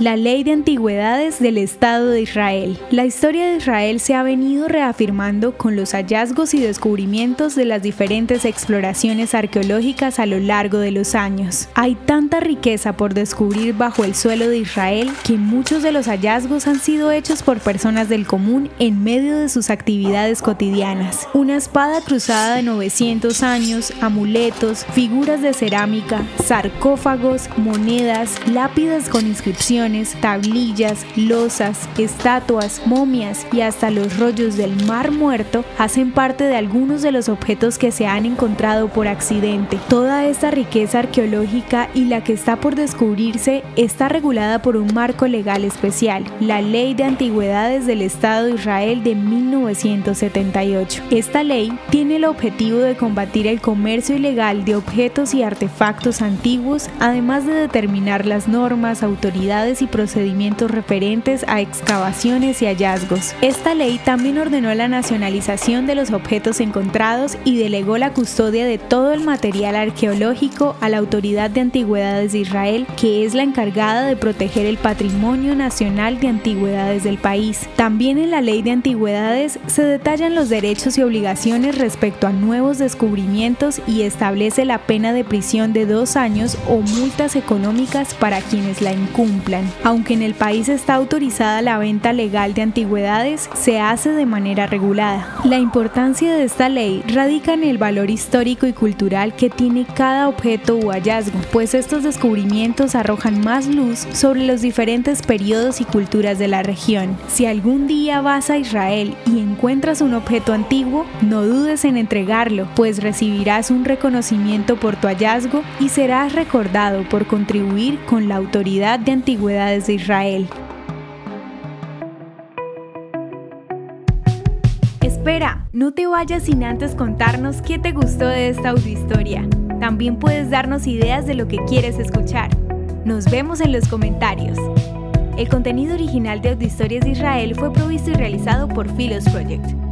la Ley de Antigüedades del Estado de Israel. La historia de Israel se ha venido reafirmando con los hallazgos y descubrimientos de las diferentes exploraciones arqueológicas a lo largo de los años. Hay tanta riqueza por descubrir bajo el suelo de Israel que muchos de los hallazgos han sido hechos por personas del común en medio de sus actividades cotidianas. Una espada cruzada de 900 años, amuletos, figuras de cerámica, sarcófagos, monedas, lápidas con inscripciones, tablillas, losas, estatuas, momias y hasta los rollos del mar muerto hacen parte de algunos de los objetos que se han encontrado por accidente. Toda esta riqueza arqueológica y la que está por descubrirse está regulada por un marco legal especial, la Ley de Antigüedades del Estado de Israel de 1978. Esta ley tiene el objetivo de combatir el comercio ilegal de objetos y artefactos antiguos, además de determinar las normas, autoridades y procedimientos referentes a excavaciones y hallazgos. Esta ley también ordenó la nacionalización de los objetos encontrados y delegó la custodia de todo el material arqueológico a la Autoridad de Antigüedades de Israel, que es la encargada de proteger el patrimonio nacional de antigüedades del país. También en la ley de antigüedades se detallan los derechos y obligaciones respecto a nuevos descubrimientos y establece la pena de prisión de dos años o multas económicas para quienes la incumplan. Aunque en el país está autorizada la venta legal de antigüedades, se hace de manera regulada. La importancia de esta ley radica en el valor histórico y cultural que tiene cada objeto o hallazgo, pues estos descubrimientos arrojan más luz sobre los diferentes periodos y culturas de la región. Si algún día vas a Israel y encuentras un objeto antiguo, no dudes en entregarlo, pues recibirás un reconocimiento por tu hallazgo y serás recordado por contribuir con la autoridad de de Israel. Espera, no te vayas sin antes contarnos qué te gustó de esta audiohistoria. También puedes darnos ideas de lo que quieres escuchar. Nos vemos en los comentarios. El contenido original de Audiohistorias de Israel fue provisto y realizado por Philos Project.